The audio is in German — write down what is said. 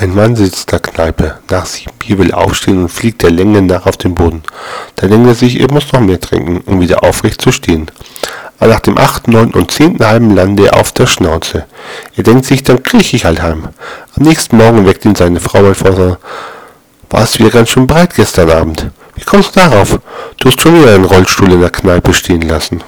Ein Mann sitzt in der Kneipe. Nach sieben Bier will er aufstehen und fliegt der Länge nach auf den Boden. Da denkt er sich, er muss noch mehr trinken, um wieder aufrecht zu stehen. Aber nach dem achten, neunten und zehnten halben lande er auf der Schnauze. Er denkt sich, dann kriech ich halt heim. Am nächsten Morgen weckt ihn seine Frau bei Vater. Warst wieder ganz schön breit gestern Abend. Wie kommst du darauf? Du hast schon wieder einen Rollstuhl in der Kneipe stehen lassen.